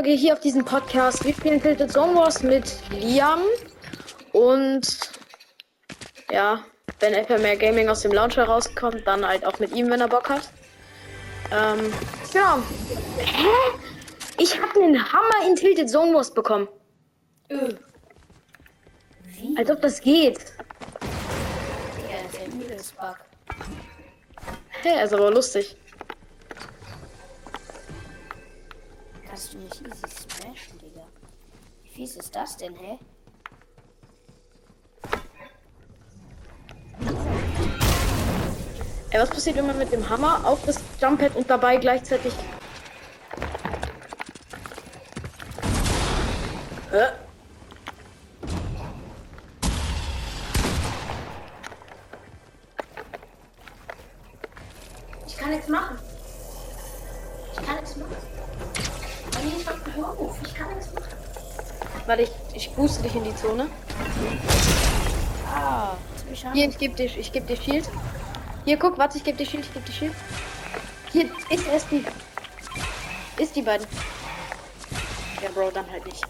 Folge hier auf diesem Podcast. Wir spielen Tilted Zone Wars mit Liam. Und ja, wenn FMR Gaming aus dem Launcher rauskommt, dann halt auch mit ihm, wenn er Bock hat. Ähm, ja. Hä? Ich habe einen Hammer in Tilted Zone Wars bekommen. Öh. Wie? Als ob das geht. Ja, das ist ein übles Bug. Hä, ist aber lustig. Kannst du mich easy smashen, Digga? Wie fies ist das denn, hä? Ey, was passiert, wenn man mit dem Hammer auf das Jumppad und dabei gleichzeitig. Hä? Ich kann nichts machen. Ich kann nichts machen. Warte, ich, ich booste dich in die Zone. Ah. Hier, ich geb dir, ich geb dir Shield. Hier, guck, warte, ich geb dir Shield, ich geb dir Shield. Hier ist erst die. Ist die beiden. Ja, Bro, dann halt nicht.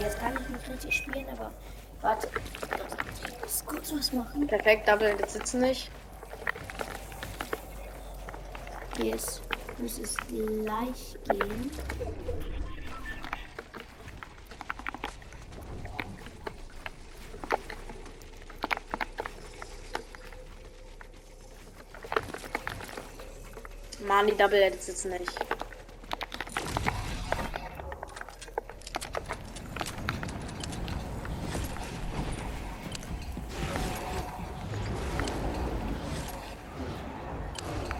Jetzt kann ich nicht richtig spielen, aber warte. Ich muss kurz was machen. Perfekt, Double jetzt sitzen nicht. Ist, muss es gleich gehen. Mann, die Double jetzt sitzen nicht.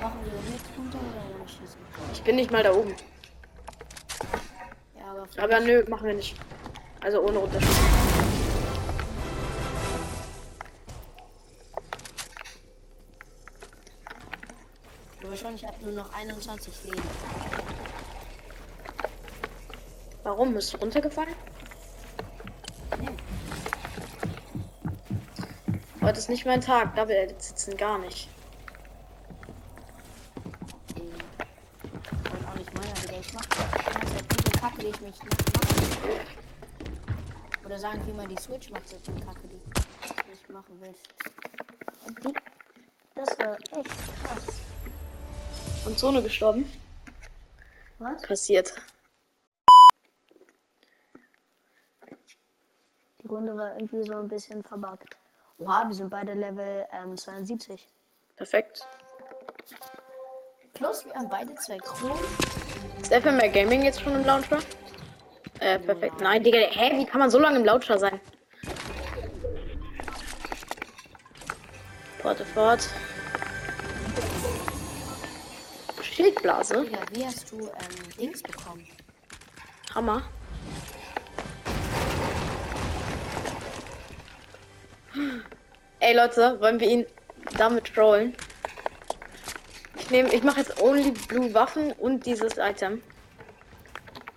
Machen wir jetzt runter oder dann schießen? Ich bin nicht mal da oben. Ja, aber Aber nö, machen wir nicht. Also ohne Unterschied. aber schon, ich habe nur noch 21 Leben. Warum? Bist du runtergefallen? Nee. Heute ist nicht mein Tag. Double Edits sitzen gar nicht. Und auch nicht meiner, Digga. Ich mach die ganze Zeit gute Kacke, die ich mich nicht mache. Oder sagen wir mal, die Switch macht so viel Kacke, die ich nicht machen will. Und die, das war echt krass. Und Zone gestorben? Was? Passiert. Die Runde war irgendwie so ein bisschen verbuggt. Oha, wir sind beide Level ähm, 72. Perfekt. Plus, wir haben beide zwei Kronen. Ist FMR Gaming jetzt schon im Launcher? Äh, perfekt. Nein, Digga, hä? Wie kann man so lange im Launcher sein? Warte fort. Schildblase? Digga, wie hast du ähm, Dings bekommen? Hammer. Ey Leute, wollen wir ihn damit trollen? Ich nehme, ich mache jetzt only blue Waffen und dieses Item.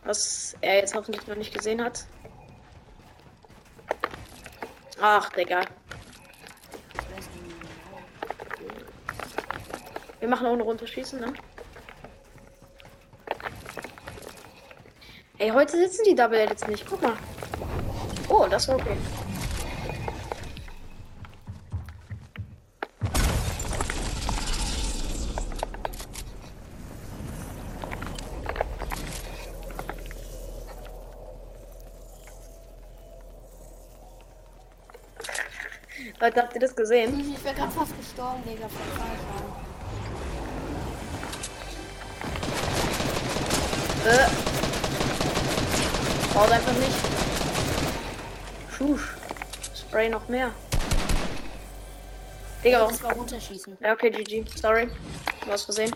Was er jetzt hoffentlich noch nicht gesehen hat. Ach, Digga. Wir machen ohne runterschießen, ne? Ey, heute sitzen die Double Edits nicht. Guck mal. Oh, das war okay. Leute, habt ihr das gesehen? Ich wäre gerade fast gestorben, Digga. Äh. Braucht einfach nicht. Schusch. Spray noch mehr. Digga, warum? Ja, okay, GG. Sorry. Was versehen.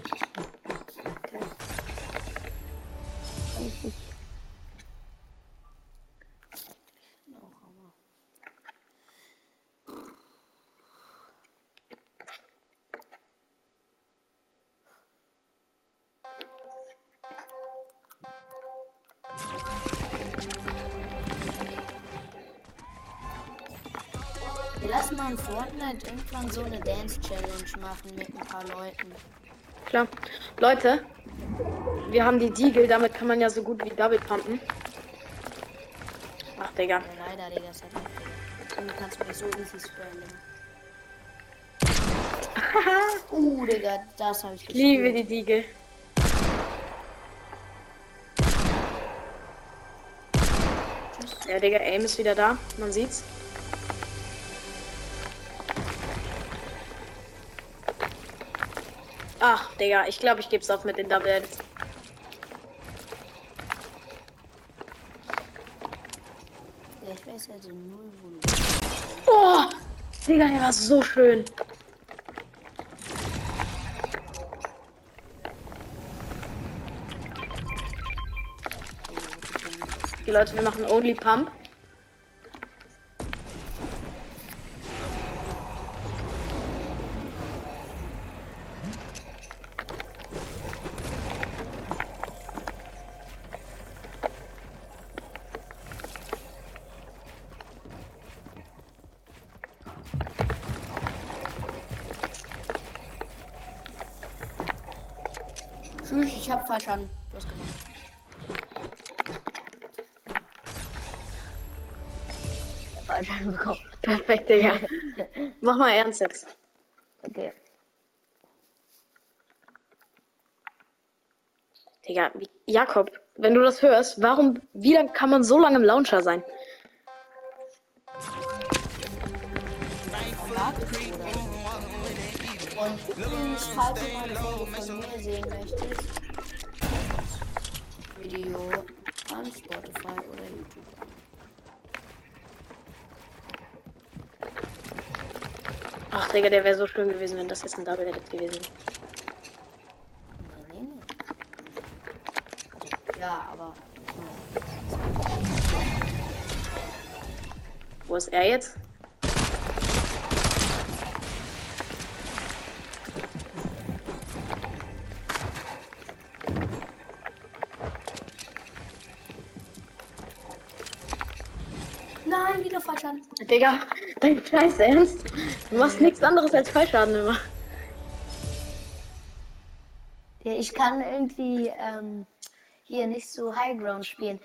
Irgendwann so eine Dance Challenge machen mit ein paar Leuten. Klar. Leute, wir haben die Deagle, damit kann man ja so gut wie Double pumpen. Ach, Digga. Leider, Digga, das hat nicht. Du kannst mich so easy sprayen, Digga. uh, Digga, das habe ich Ich liebe die Deagle. Ja, Digga, Aim ist wieder da. Man sieht's. Ach, Digga, ich glaube, ich geb's auf mit den Double Edits. Ja, ich weiß also null, wo du Oh, Digga, der war so schön. Die Leute, wir machen Only Pump. Tschüss, ich hab verstanden. Du hast gemacht. Verstanden bekommen. Perfekt, Digga. Mach mal ernst jetzt. Okay. Digga, Jakob, wenn du das hörst, warum, wie lang kann man so lange im Launcher sein? Und übrigens, falls du mal eine Folge von mir sehen möchtest, Video an Spotify oder YouTube. Ach, Digga, der wäre so schön gewesen, wenn das jetzt ein Double Edit gewesen wäre. Nee, nee, nee. Ja, aber. Wo ist er jetzt? Digga, dein Scheiß Ernst? Du machst nichts anderes als Fallschaden immer. Ja, ich kann irgendwie ähm, hier nicht so High Ground spielen.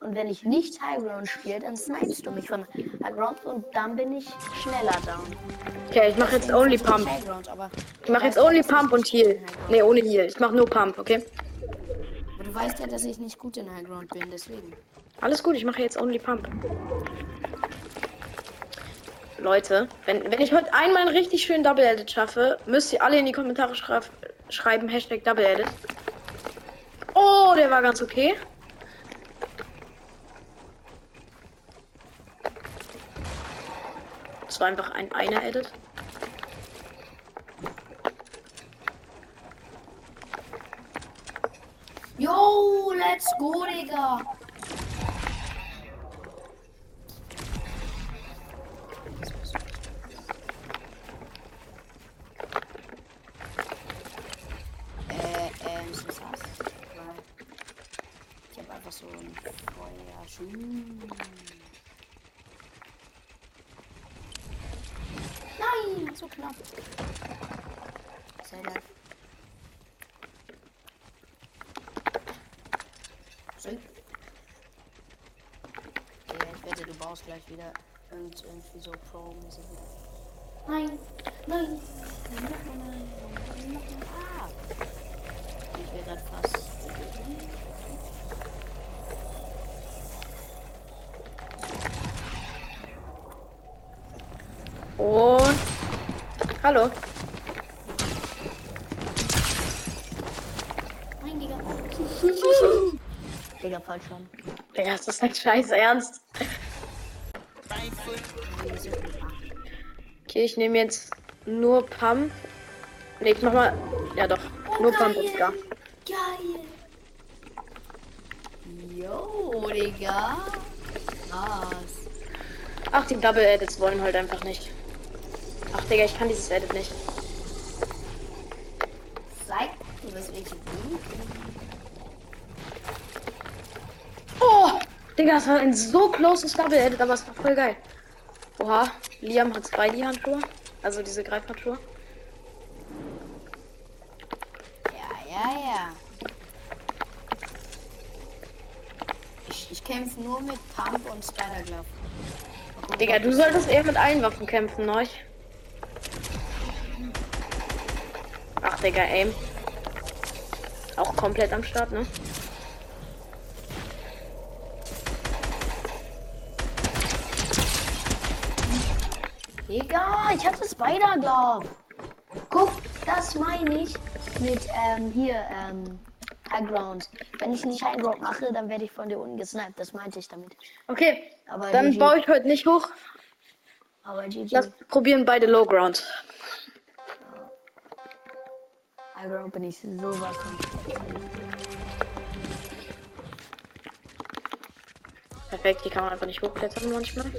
Und wenn ich nicht High Ground spiele, dann snipest du mich von High Ground und dann bin ich schneller down. Okay, ich mache jetzt Only Pump. High Ground, aber Ich mache jetzt Only Pump und Heal. Ne, ohne Heal. Ich mache nur Pump, okay? Aber du weißt ja, dass ich nicht gut in High Ground bin, deswegen. Alles gut, ich mache jetzt Only Pump. Leute, wenn, wenn ich heute einmal einen richtig schönen Double Edit schaffe, müsst ihr alle in die Kommentare schreib, schreiben, Hashtag Double Edit. Oh, der war ganz okay. Das war einfach ein einer Edit. Yo, let's go, Digga. Äh, ähm, ist das was? Weil Ich hab einfach so ein Feuerschuh. Nein, so knapp. Live. So. Ja, ich wette, du baust gleich wieder und irgendwie so Pro-mäßig wieder. Nein, nein, nein, nein, nein, nein, nein, ah. Ich wäre gerade fast. Und. Hallo. Nein, Digga. Digga, falsch schon. Digga, ist das dein Scheiß Ernst? Okay, ich nehme jetzt nur Pump. Ne, ich mach mal. Ja doch. Nur Pump und Scar. Geil. Yo, Digga. Was? Ach, die Double Edits wollen halt einfach nicht. Ach, Digga, ich kann dieses Edit nicht. Zeig, du bist richtig gut. Digga, das war ein so closes Double Edit, aber es war voll geil. Oha, Liam hat zwei die Handschuhe. Also diese Greifhandschuhe. Ja, ja. Ich, ich kämpfe nur mit Pump und Spider Glove. Digga, du solltest eher mit allen Waffen kämpfen, ne? Ach, Digga, Aim. Auch komplett am Start, ne? Digga, ich hatte Spider Glove. Guck, das meine ich mit ähm, hier ähm, High Ground. Wenn ich nicht High Ground mache, dann werde ich von dir unten gesniped. Das meinte ich damit. Okay, Aber dann GG. baue ich heute nicht hoch. Aber GG. Lass probieren beide Low Ground. High Ground bin ich sowas. Perfekt, die kann man einfach nicht hochklettern manchmal.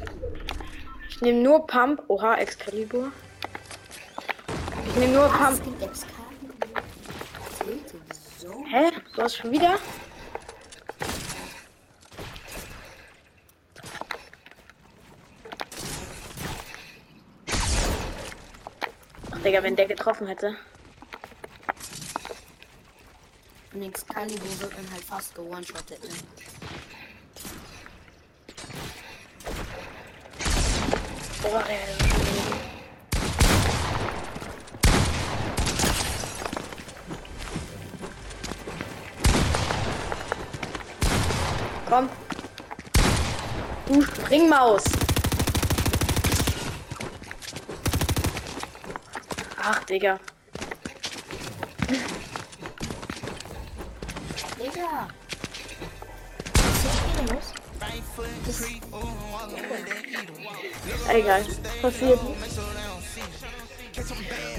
Ich nehme nur Pump. Oha, Excalibur. Ich nehme nur Pump. Hä? Du hast schon wieder? Ach, Digga, wenn der getroffen hätte. Und Excalibur wird dann halt fast gewone-shottet, ne? Komm. Du Springmaus. Ach. Digga! Egal. Passiert.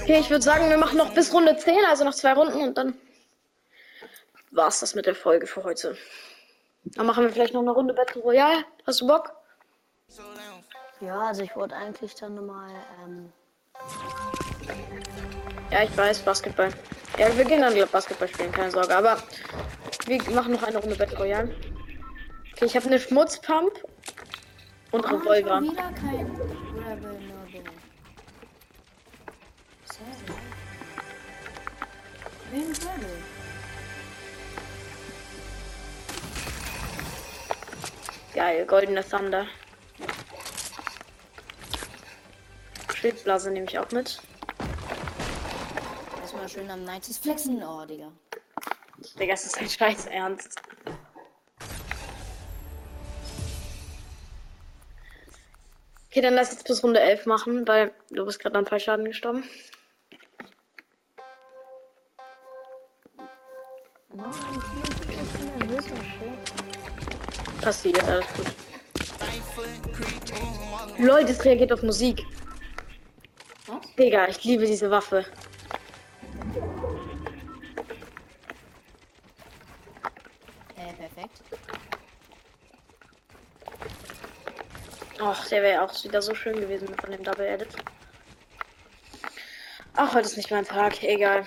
Okay, ich würde sagen, wir machen noch bis Runde 10, also noch zwei Runden und dann war's das mit der Folge für heute. Dann machen wir vielleicht noch eine Runde Battle Royale. Hast du Bock? Ja, also ich wollte eigentlich dann nochmal, ähm, Ja, ich weiß, Basketball. Ja, wir gehen dann Basketball spielen, keine Sorge. Aber wir machen noch eine Runde Battle Royale. Okay, ich habe eine Schmutzpump und Ah, Revolver. schon wieder kein Rebel Noble. Sehr gut. Wen Rebel? Geil, goldene Thunder. Schildblase nehme ich auch mit. Erstmal schön am 90s flexen. Oh, Digga. Digga, ist ein Scheiß Ernst. Okay, dann lass jetzt bis Runde 11 machen, weil du bist gerade an Fallschaden gestorben. Schlecht. Passiert, alles gut. Lol, das reagiert auf Musik. Was? Digga, ich liebe diese Waffe. Ach, der wäre auch wieder so schön gewesen von dem Double Edit. Ach, heute ist nicht mein Tag. Egal.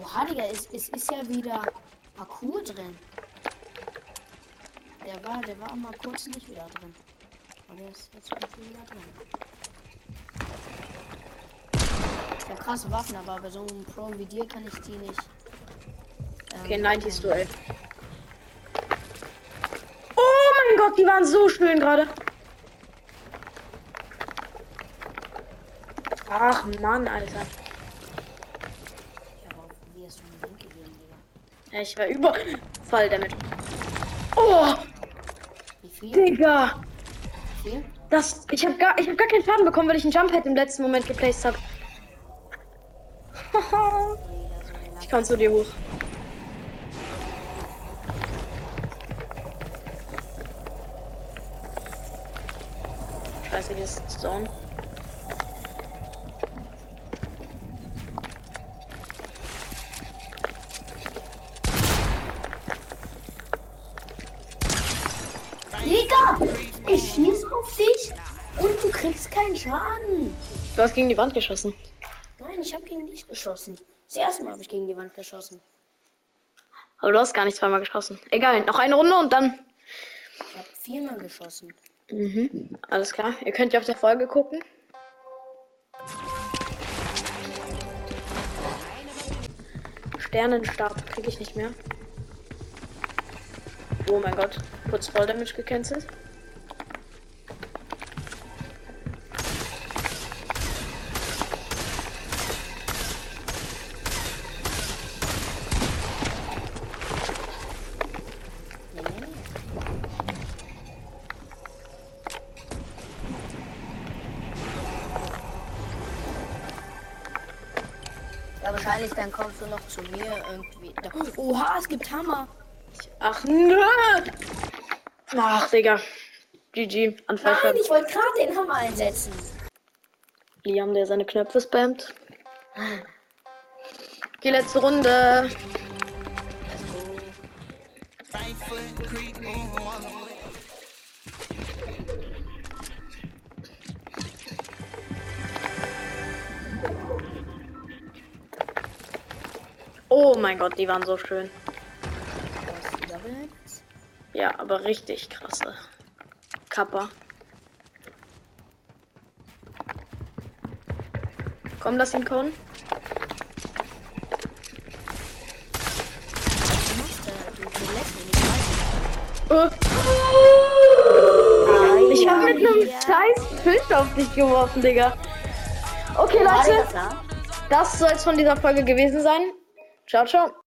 Oha, Digga, es, es ist ja wieder Parcours drin. Der war, der war auch mal kurz nicht wieder drin. Aber der ist jetzt wieder drin. Ich krasse Waffen, aber bei so einem Pro wie dir kann ich die nicht. Okay, 90s Duell. Oh mein Gott, die waren so schön gerade. Ach Mann, Alter. Ja, ich war über voll damit. Oh, Wie viel? Digga. Wie viel? Das, ich habe gar, hab gar keinen Schaden bekommen, weil ich einen Jump Head im letzten Moment geplaced habe. ich kann zu dir hoch. Ist Stone. Digga! Ich schieß auf dich und du kriegst keinen Schaden. Du hast gegen die Wand geschossen. Nein, ich habe gegen dich geschossen. Das erste Mal habe ich gegen die Wand geschossen. Aber du hast gar nicht zweimal geschossen. Egal, noch eine Runde und dann. Ich habe viermal geschossen. Mhm. Alles klar. Ihr könnt ja auf der Folge gucken. Sternenstab kriege ich nicht mehr. Oh mein Gott, kurz voll Damage gecancelt. Dann kommst du noch zu mir irgendwie. Da- Oha, es gibt Hammer. Ach nö! Ach, Digga. GG. Anfall Nein, ich wollte gerade den Hammer einsetzen. Liam, der seine Knöpfe spammt. Die letzte Runde. Oh mein Gott, die waren so schön. Ja, aber richtig krasse. Kappa. Komm, lass ihn kommen. Äh. Ich hab mit einem scheiß Fisch auf dich geworfen, Digga. Okay, Leute, das soll es von dieser Folge gewesen sein. Ciao, ciao.